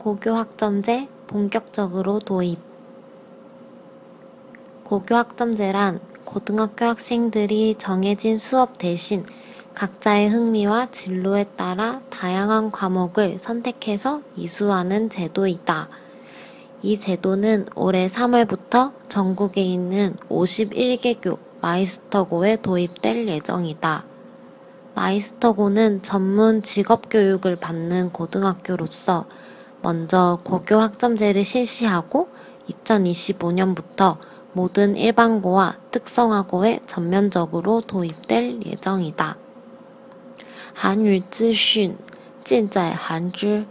고교학점제 본격적으로 도입 고교학점제란 고등학교 학생들이 정해진 수업 대신 각자의 흥미와 진로에 따라 다양한 과목을 선택해서 이수하는 제도이다. 이 제도는 올해 3월부터 전국에 있는 51개교 마이스터고에 도입될 예정이다. 마이스터고는 전문 직업교육을 받는 고등학교로서 먼저 고교 학점제를 실시하고 2025년부터 모든 일반고와 특성화고에 전면적으로 도입될 예정이다. 韩语资讯尽在韩知